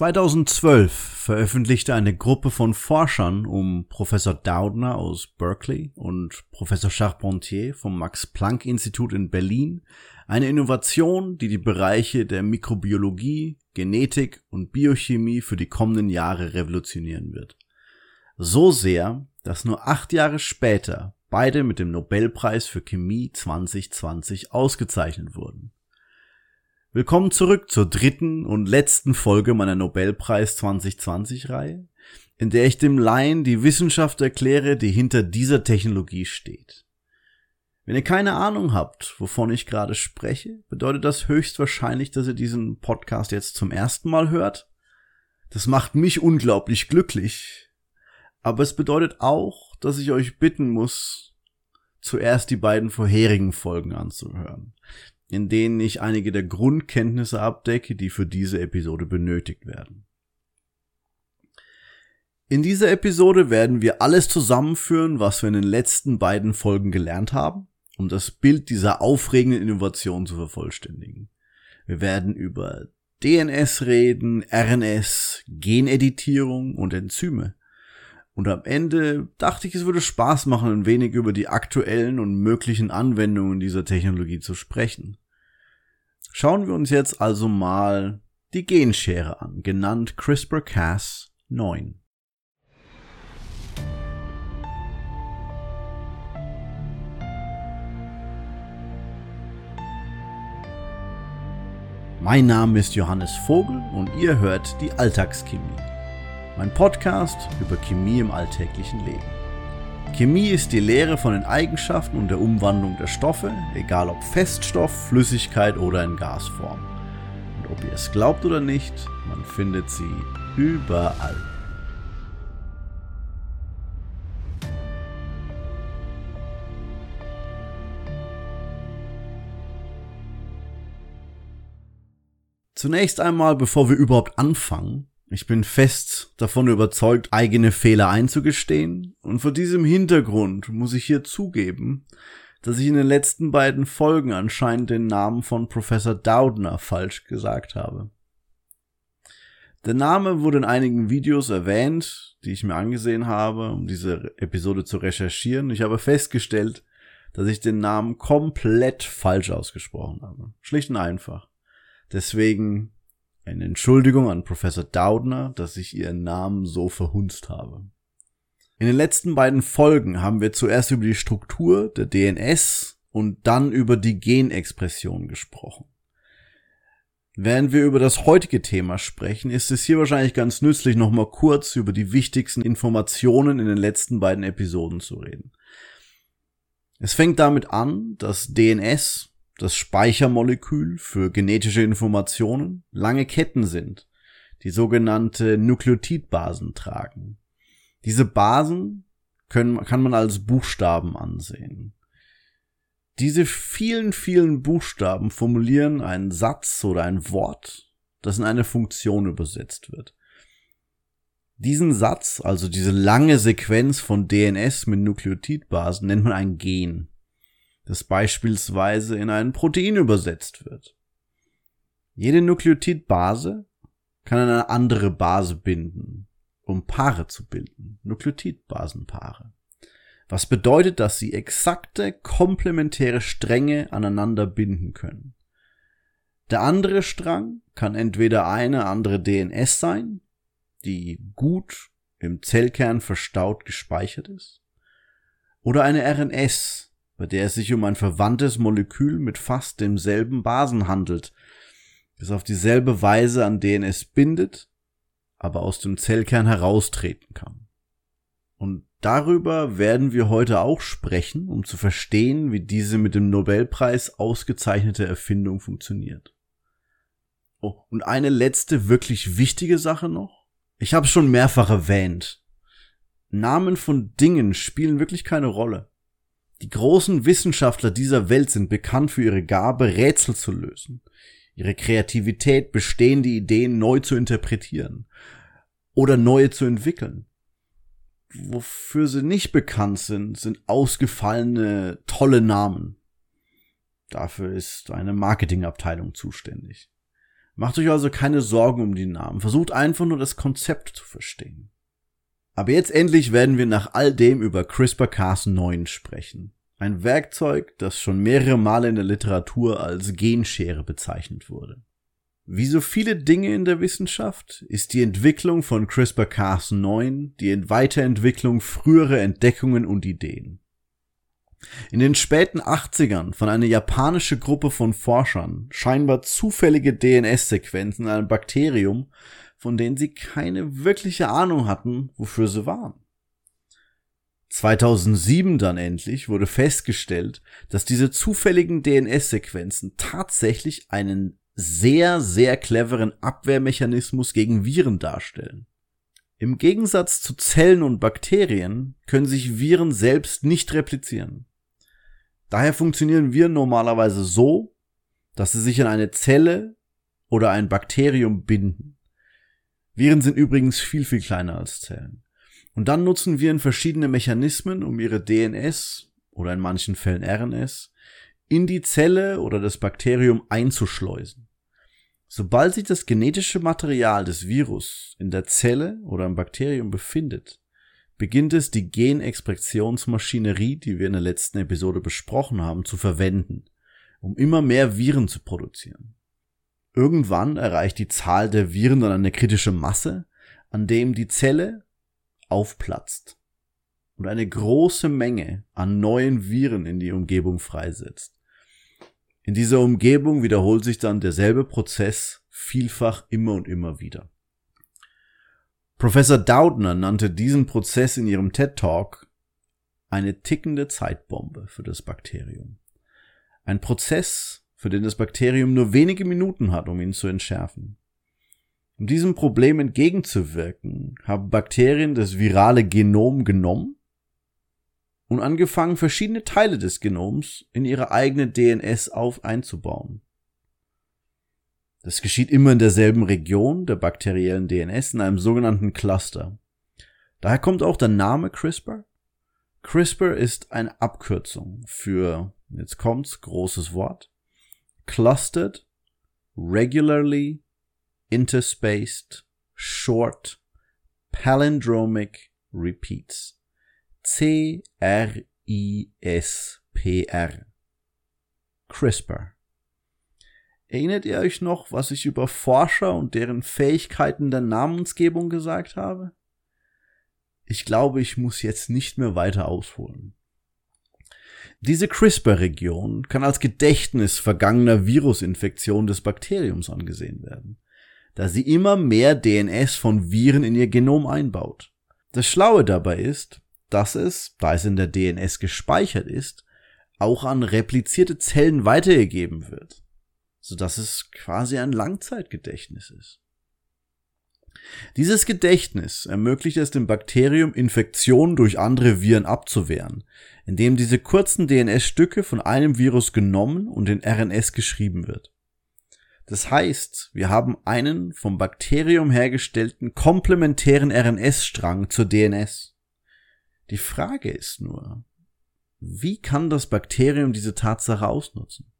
2012 veröffentlichte eine Gruppe von Forschern um Professor Doudna aus Berkeley und Professor Charpentier vom Max-Planck-Institut in Berlin eine Innovation, die die Bereiche der Mikrobiologie, Genetik und Biochemie für die kommenden Jahre revolutionieren wird. So sehr, dass nur acht Jahre später beide mit dem Nobelpreis für Chemie 2020 ausgezeichnet wurden. Willkommen zurück zur dritten und letzten Folge meiner Nobelpreis 2020 Reihe, in der ich dem Laien die Wissenschaft erkläre, die hinter dieser Technologie steht. Wenn ihr keine Ahnung habt, wovon ich gerade spreche, bedeutet das höchstwahrscheinlich, dass ihr diesen Podcast jetzt zum ersten Mal hört. Das macht mich unglaublich glücklich. Aber es bedeutet auch, dass ich euch bitten muss, zuerst die beiden vorherigen Folgen anzuhören in denen ich einige der Grundkenntnisse abdecke, die für diese Episode benötigt werden. In dieser Episode werden wir alles zusammenführen, was wir in den letzten beiden Folgen gelernt haben, um das Bild dieser aufregenden Innovation zu vervollständigen. Wir werden über DNS reden, RNS, Geneditierung und Enzyme. Und am Ende dachte ich, es würde Spaß machen, ein wenig über die aktuellen und möglichen Anwendungen dieser Technologie zu sprechen. Schauen wir uns jetzt also mal die Genschere an, genannt CRISPR-Cas 9. Mein Name ist Johannes Vogel und ihr hört die Alltagschemie. Mein Podcast über Chemie im alltäglichen Leben. Chemie ist die Lehre von den Eigenschaften und der Umwandlung der Stoffe, egal ob Feststoff, Flüssigkeit oder in Gasform. Und ob ihr es glaubt oder nicht, man findet sie überall. Zunächst einmal, bevor wir überhaupt anfangen, ich bin fest davon überzeugt, eigene Fehler einzugestehen, und vor diesem Hintergrund muss ich hier zugeben, dass ich in den letzten beiden Folgen anscheinend den Namen von Professor Doudna falsch gesagt habe. Der Name wurde in einigen Videos erwähnt, die ich mir angesehen habe, um diese Episode zu recherchieren. Ich habe festgestellt, dass ich den Namen komplett falsch ausgesprochen habe. Schlicht und einfach. Deswegen eine Entschuldigung an Professor Doudner, dass ich ihren Namen so verhunzt habe. In den letzten beiden Folgen haben wir zuerst über die Struktur der DNS und dann über die Genexpression gesprochen. Während wir über das heutige Thema sprechen, ist es hier wahrscheinlich ganz nützlich, nochmal kurz über die wichtigsten Informationen in den letzten beiden Episoden zu reden. Es fängt damit an, dass DNS das Speichermolekül für genetische Informationen lange Ketten sind, die sogenannte Nukleotidbasen tragen. Diese Basen können, kann man als Buchstaben ansehen. Diese vielen, vielen Buchstaben formulieren einen Satz oder ein Wort, das in eine Funktion übersetzt wird. Diesen Satz, also diese lange Sequenz von DNS mit Nukleotidbasen, nennt man ein Gen das beispielsweise in ein Protein übersetzt wird. Jede Nukleotidbase kann eine andere Base binden, um Paare zu bilden, Nukleotidbasenpaare. Was bedeutet, dass sie exakte komplementäre Stränge aneinander binden können. Der andere Strang kann entweder eine andere DNS sein, die gut im Zellkern verstaut gespeichert ist, oder eine RNS, bei der es sich um ein verwandtes Molekül mit fast demselben Basen handelt, das auf dieselbe Weise an DNS bindet, aber aus dem Zellkern heraustreten kann. Und darüber werden wir heute auch sprechen, um zu verstehen, wie diese mit dem Nobelpreis ausgezeichnete Erfindung funktioniert. Oh, und eine letzte wirklich wichtige Sache noch. Ich habe schon mehrfach erwähnt. Namen von Dingen spielen wirklich keine Rolle. Die großen Wissenschaftler dieser Welt sind bekannt für ihre Gabe, Rätsel zu lösen, ihre Kreativität, bestehende Ideen neu zu interpretieren oder neue zu entwickeln. Wofür sie nicht bekannt sind, sind ausgefallene, tolle Namen. Dafür ist eine Marketingabteilung zuständig. Macht euch also keine Sorgen um die Namen, versucht einfach nur das Konzept zu verstehen. Aber jetzt endlich werden wir nach all dem über CRISPR-Cas9 sprechen. Ein Werkzeug, das schon mehrere Male in der Literatur als Genschere bezeichnet wurde. Wie so viele Dinge in der Wissenschaft ist die Entwicklung von CRISPR-Cas9 die Weiterentwicklung früherer Entdeckungen und Ideen. In den späten 80ern von einer japanischen Gruppe von Forschern scheinbar zufällige DNS-Sequenzen in einem Bakterium, von denen sie keine wirkliche Ahnung hatten, wofür sie waren. 2007 dann endlich wurde festgestellt, dass diese zufälligen DNS-Sequenzen tatsächlich einen sehr, sehr cleveren Abwehrmechanismus gegen Viren darstellen. Im Gegensatz zu Zellen und Bakterien können sich Viren selbst nicht replizieren. Daher funktionieren Viren normalerweise so, dass sie sich an eine Zelle oder ein Bakterium binden. Viren sind übrigens viel, viel kleiner als Zellen. Und dann nutzen Viren verschiedene Mechanismen, um ihre DNS oder in manchen Fällen RNS in die Zelle oder das Bakterium einzuschleusen. Sobald sich das genetische Material des Virus in der Zelle oder im Bakterium befindet, beginnt es, die Genexpressionsmaschinerie, die wir in der letzten Episode besprochen haben, zu verwenden, um immer mehr Viren zu produzieren. Irgendwann erreicht die Zahl der Viren dann eine kritische Masse, an dem die Zelle aufplatzt und eine große Menge an neuen Viren in die Umgebung freisetzt. In dieser Umgebung wiederholt sich dann derselbe Prozess vielfach immer und immer wieder. Professor Doudna nannte diesen Prozess in ihrem TED Talk eine tickende Zeitbombe für das Bakterium. Ein Prozess, für den das Bakterium nur wenige Minuten hat, um ihn zu entschärfen. Um diesem Problem entgegenzuwirken, haben Bakterien das virale Genom genommen und angefangen, verschiedene Teile des Genoms in ihre eigene DNS auf einzubauen. Das geschieht immer in derselben Region der bakteriellen DNS in einem sogenannten Cluster. Daher kommt auch der Name CRISPR. CRISPR ist eine Abkürzung für, jetzt kommt's, großes Wort, Clustered, Regularly, Interspaced, Short, Palindromic Repeats. C-R-I-S-P-R. CRISPR. Erinnert ihr euch noch, was ich über Forscher und deren Fähigkeiten der Namensgebung gesagt habe? Ich glaube, ich muss jetzt nicht mehr weiter ausholen. Diese CRISPR-Region kann als Gedächtnis vergangener Virusinfektion des Bakteriums angesehen werden, da sie immer mehr DNS von Viren in ihr Genom einbaut. Das Schlaue dabei ist, dass es, da es in der DNS gespeichert ist, auch an replizierte Zellen weitergegeben wird sodass es quasi ein Langzeitgedächtnis ist. Dieses Gedächtnis ermöglicht es dem Bakterium, Infektionen durch andere Viren abzuwehren, indem diese kurzen DNS-Stücke von einem Virus genommen und in RNS geschrieben wird. Das heißt, wir haben einen vom Bakterium hergestellten komplementären RNS-Strang zur DNS. Die Frage ist nur, wie kann das Bakterium diese Tatsache ausnutzen?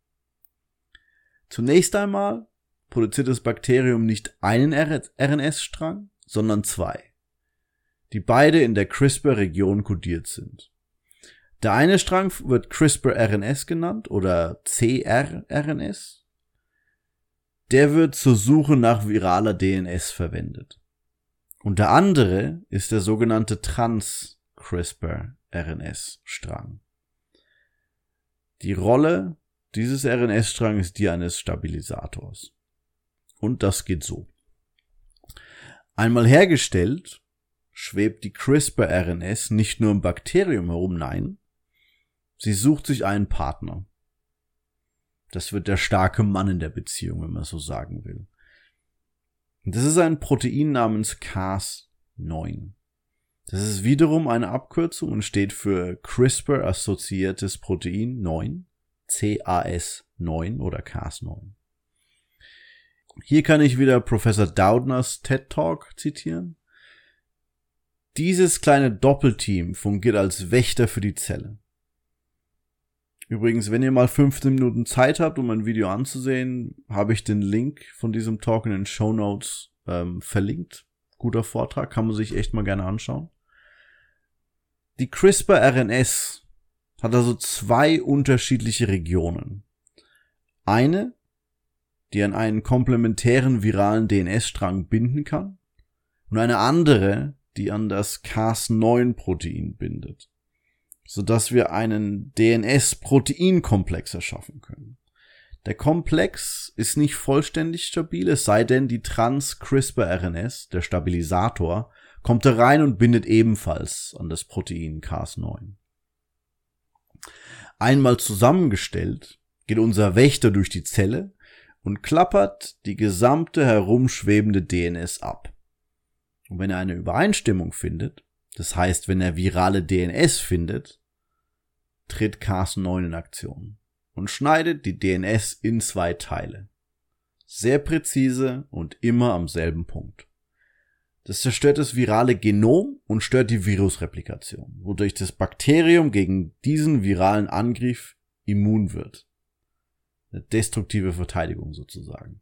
Zunächst einmal produziert das Bakterium nicht einen RNS-Strang, sondern zwei, die beide in der CRISPR-Region kodiert sind. Der eine Strang wird CRISPR-RNS genannt oder CRRNS. Der wird zur Suche nach viraler DNS verwendet. Und der andere ist der sogenannte Trans-CRISPR-RNS-Strang. Die Rolle dieses RNS-Strang ist die eines Stabilisators. Und das geht so. Einmal hergestellt, schwebt die CRISPR-RNS nicht nur im Bakterium herum, nein, sie sucht sich einen Partner. Das wird der starke Mann in der Beziehung, wenn man so sagen will. Das ist ein Protein namens Cas9. Das ist wiederum eine Abkürzung und steht für CRISPR-assoziiertes Protein 9. CAS9 oder CAS9. Hier kann ich wieder Professor Doudners TED Talk zitieren. Dieses kleine Doppelteam fungiert als Wächter für die Zelle. Übrigens, wenn ihr mal 15 Minuten Zeit habt, um ein Video anzusehen, habe ich den Link von diesem Talk in den Show Notes ähm, verlinkt. Guter Vortrag, kann man sich echt mal gerne anschauen. Die CRISPR-RNS hat also zwei unterschiedliche Regionen. Eine, die an einen komplementären viralen DNS-Strang binden kann, und eine andere, die an das Cas9-Protein bindet sodass wir einen DNS-Proteinkomplex erschaffen können. Der Komplex ist nicht vollständig stabil, es sei denn, die Trans-CRISPR-RNS, der Stabilisator, kommt da rein und bindet ebenfalls an das Protein Cas9. Einmal zusammengestellt geht unser Wächter durch die Zelle und klappert die gesamte herumschwebende DNS ab. Und wenn er eine Übereinstimmung findet, das heißt, wenn er virale DNS findet, tritt Cas9 in Aktion und schneidet die DNS in zwei Teile. Sehr präzise und immer am selben Punkt. Das zerstört das virale Genom und stört die Virusreplikation, wodurch das Bakterium gegen diesen viralen Angriff immun wird. Destruktive Verteidigung sozusagen.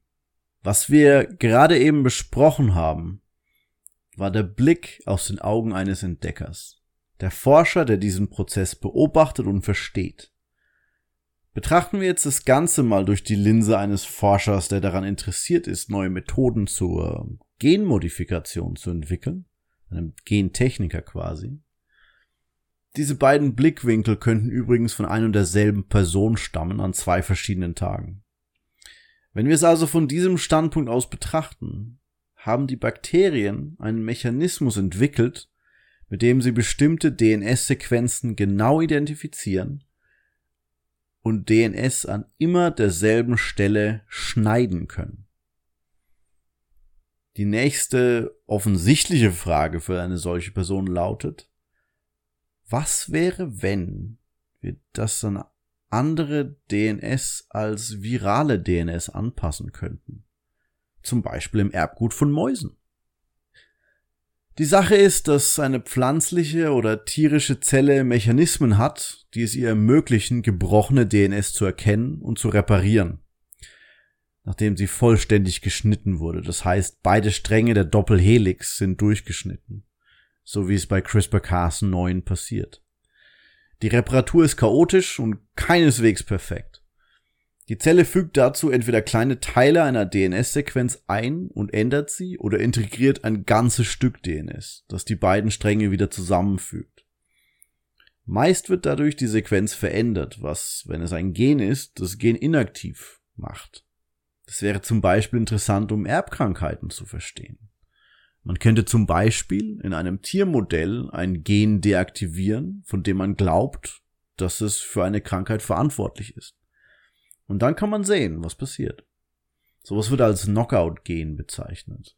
Was wir gerade eben besprochen haben, war der Blick aus den Augen eines Entdeckers der Forscher, der diesen Prozess beobachtet und versteht. Betrachten wir jetzt das Ganze mal durch die Linse eines Forschers, der daran interessiert ist, neue Methoden zur Genmodifikation zu entwickeln, einem Gentechniker quasi. Diese beiden Blickwinkel könnten übrigens von ein und derselben Person stammen an zwei verschiedenen Tagen. Wenn wir es also von diesem Standpunkt aus betrachten, haben die Bakterien einen Mechanismus entwickelt, mit dem sie bestimmte DNS-Sequenzen genau identifizieren und DNS an immer derselben Stelle schneiden können. Die nächste offensichtliche Frage für eine solche Person lautet, was wäre, wenn wir das an andere DNS als virale DNS anpassen könnten? Zum Beispiel im Erbgut von Mäusen. Die Sache ist, dass eine pflanzliche oder tierische Zelle Mechanismen hat, die es ihr ermöglichen, gebrochene DNS zu erkennen und zu reparieren, nachdem sie vollständig geschnitten wurde. Das heißt, beide Stränge der Doppelhelix sind durchgeschnitten, so wie es bei CRISPR-Cas9 passiert. Die Reparatur ist chaotisch und keineswegs perfekt. Die Zelle fügt dazu entweder kleine Teile einer DNS-Sequenz ein und ändert sie oder integriert ein ganzes Stück DNS, das die beiden Stränge wieder zusammenfügt. Meist wird dadurch die Sequenz verändert, was, wenn es ein Gen ist, das Gen inaktiv macht. Das wäre zum Beispiel interessant, um Erbkrankheiten zu verstehen. Man könnte zum Beispiel in einem Tiermodell ein Gen deaktivieren, von dem man glaubt, dass es für eine Krankheit verantwortlich ist. Und dann kann man sehen, was passiert. Sowas wird als Knockout-Gen bezeichnet.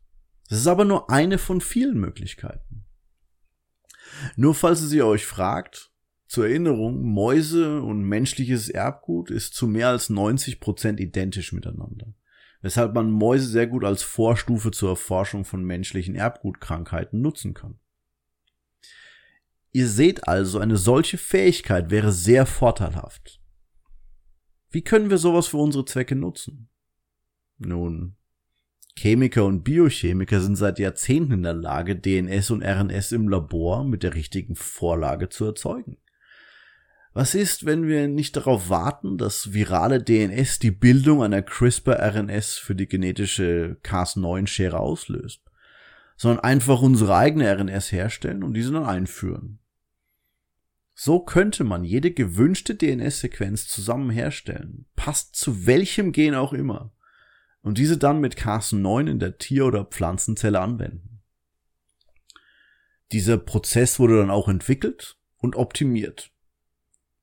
Das ist aber nur eine von vielen Möglichkeiten. Nur falls ihr euch fragt, zur Erinnerung, Mäuse und menschliches Erbgut ist zu mehr als 90 Prozent identisch miteinander. Weshalb man Mäuse sehr gut als Vorstufe zur Erforschung von menschlichen Erbgutkrankheiten nutzen kann. Ihr seht also, eine solche Fähigkeit wäre sehr vorteilhaft. Wie können wir sowas für unsere Zwecke nutzen? Nun, Chemiker und Biochemiker sind seit Jahrzehnten in der Lage, DNS und RNS im Labor mit der richtigen Vorlage zu erzeugen. Was ist, wenn wir nicht darauf warten, dass virale DNS die Bildung einer CRISPR-RNS für die genetische Cas9-Schere auslöst, sondern einfach unsere eigene RNS herstellen und diese dann einführen? So könnte man jede gewünschte DNS-Sequenz zusammen herstellen, passt zu welchem Gen auch immer, und diese dann mit Cas9 in der Tier- oder Pflanzenzelle anwenden. Dieser Prozess wurde dann auch entwickelt und optimiert.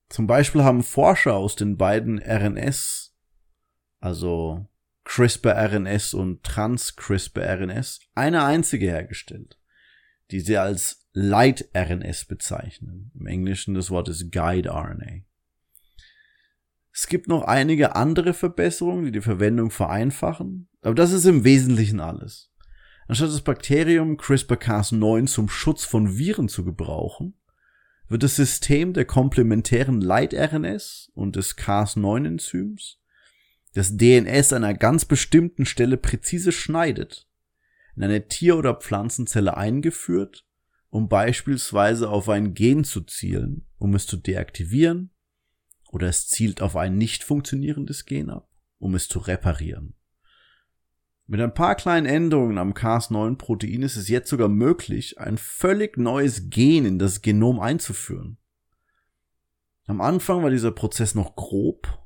Zum Beispiel haben Forscher aus den beiden RNS, also CRISPR-RNS und Trans-CRISPR-RNS, eine einzige hergestellt, die sie als Light-RNS bezeichnen. Im Englischen das Wort ist Guide-RNA. Es gibt noch einige andere Verbesserungen, die die Verwendung vereinfachen, aber das ist im Wesentlichen alles. Anstatt das Bakterium CRISPR-Cas9 zum Schutz von Viren zu gebrauchen, wird das System der komplementären Leit-RNS und des Cas9-Enzyms, das DNS an einer ganz bestimmten Stelle präzise schneidet, in eine Tier- oder Pflanzenzelle eingeführt, um beispielsweise auf ein Gen zu zielen, um es zu deaktivieren, oder es zielt auf ein nicht funktionierendes Gen ab, um es zu reparieren. Mit ein paar kleinen Änderungen am Cas9-Protein ist es jetzt sogar möglich, ein völlig neues Gen in das Genom einzuführen. Am Anfang war dieser Prozess noch grob,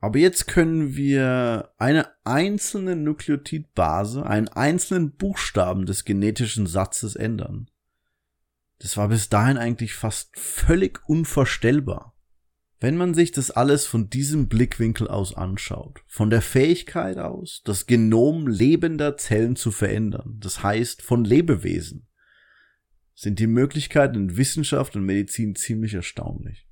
aber jetzt können wir eine einzelne Nukleotidbase, einen einzelnen Buchstaben des genetischen Satzes ändern. Das war bis dahin eigentlich fast völlig unvorstellbar. Wenn man sich das alles von diesem Blickwinkel aus anschaut, von der Fähigkeit aus, das Genom lebender Zellen zu verändern, das heißt von Lebewesen, sind die Möglichkeiten in Wissenschaft und Medizin ziemlich erstaunlich.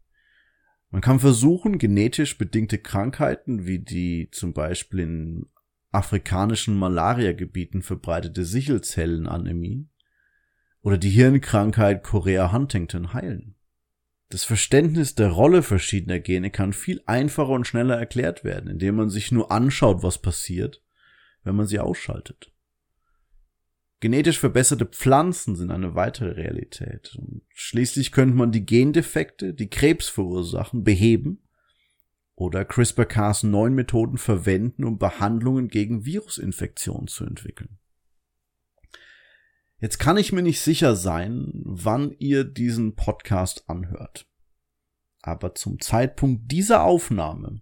Man kann versuchen, genetisch bedingte Krankheiten wie die zum Beispiel in afrikanischen Malariagebieten verbreitete Sichelzellenanämie oder die Hirnkrankheit Chorea Huntington heilen. Das Verständnis der Rolle verschiedener Gene kann viel einfacher und schneller erklärt werden, indem man sich nur anschaut, was passiert, wenn man sie ausschaltet. Genetisch verbesserte Pflanzen sind eine weitere Realität. Und schließlich könnte man die Gendefekte, die Krebs verursachen, beheben oder CRISPR-Cas9-Methoden verwenden, um Behandlungen gegen Virusinfektionen zu entwickeln. Jetzt kann ich mir nicht sicher sein, wann ihr diesen Podcast anhört. Aber zum Zeitpunkt dieser Aufnahme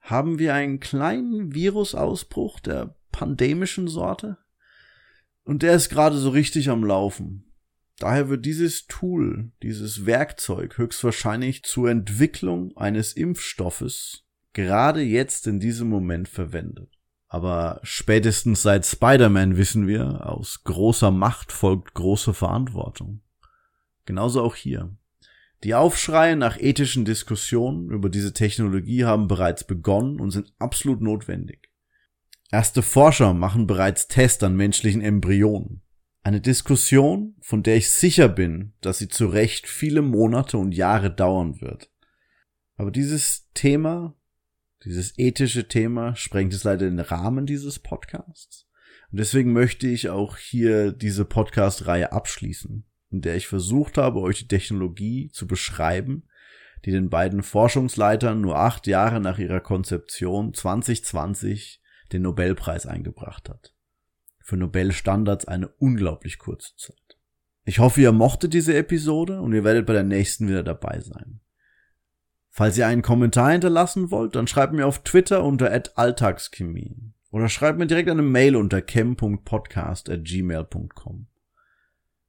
haben wir einen kleinen Virusausbruch der pandemischen Sorte. Und der ist gerade so richtig am Laufen. Daher wird dieses Tool, dieses Werkzeug höchstwahrscheinlich zur Entwicklung eines Impfstoffes gerade jetzt in diesem Moment verwendet. Aber spätestens seit Spider-Man wissen wir, aus großer Macht folgt große Verantwortung. Genauso auch hier. Die Aufschreie nach ethischen Diskussionen über diese Technologie haben bereits begonnen und sind absolut notwendig. Erste Forscher machen bereits Tests an menschlichen Embryonen. Eine Diskussion, von der ich sicher bin, dass sie zu Recht viele Monate und Jahre dauern wird. Aber dieses Thema dieses ethische Thema sprengt es leider den Rahmen dieses Podcasts. Und deswegen möchte ich auch hier diese Podcast-Reihe abschließen, in der ich versucht habe, euch die Technologie zu beschreiben, die den beiden Forschungsleitern nur acht Jahre nach ihrer Konzeption 2020 den Nobelpreis eingebracht hat. Für Nobelstandards eine unglaublich kurze Zeit. Ich hoffe, ihr mochtet diese Episode und ihr werdet bei der nächsten wieder dabei sein. Falls ihr einen Kommentar hinterlassen wollt, dann schreibt mir auf Twitter unter alltagschemie oder schreibt mir direkt eine Mail unter chem.podcast@gmail.com.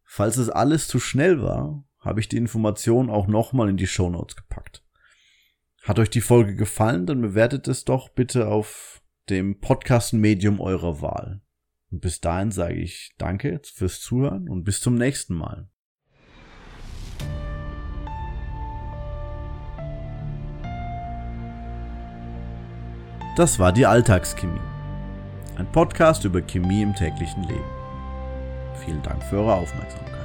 Falls es alles zu schnell war, habe ich die Information auch nochmal in die Shownotes gepackt. Hat euch die Folge gefallen, dann bewertet es doch bitte auf dem Podcast-Medium eurer Wahl. Und bis dahin sage ich danke fürs Zuhören und bis zum nächsten Mal. Das war die Alltagschemie. Ein Podcast über Chemie im täglichen Leben. Vielen Dank für eure Aufmerksamkeit.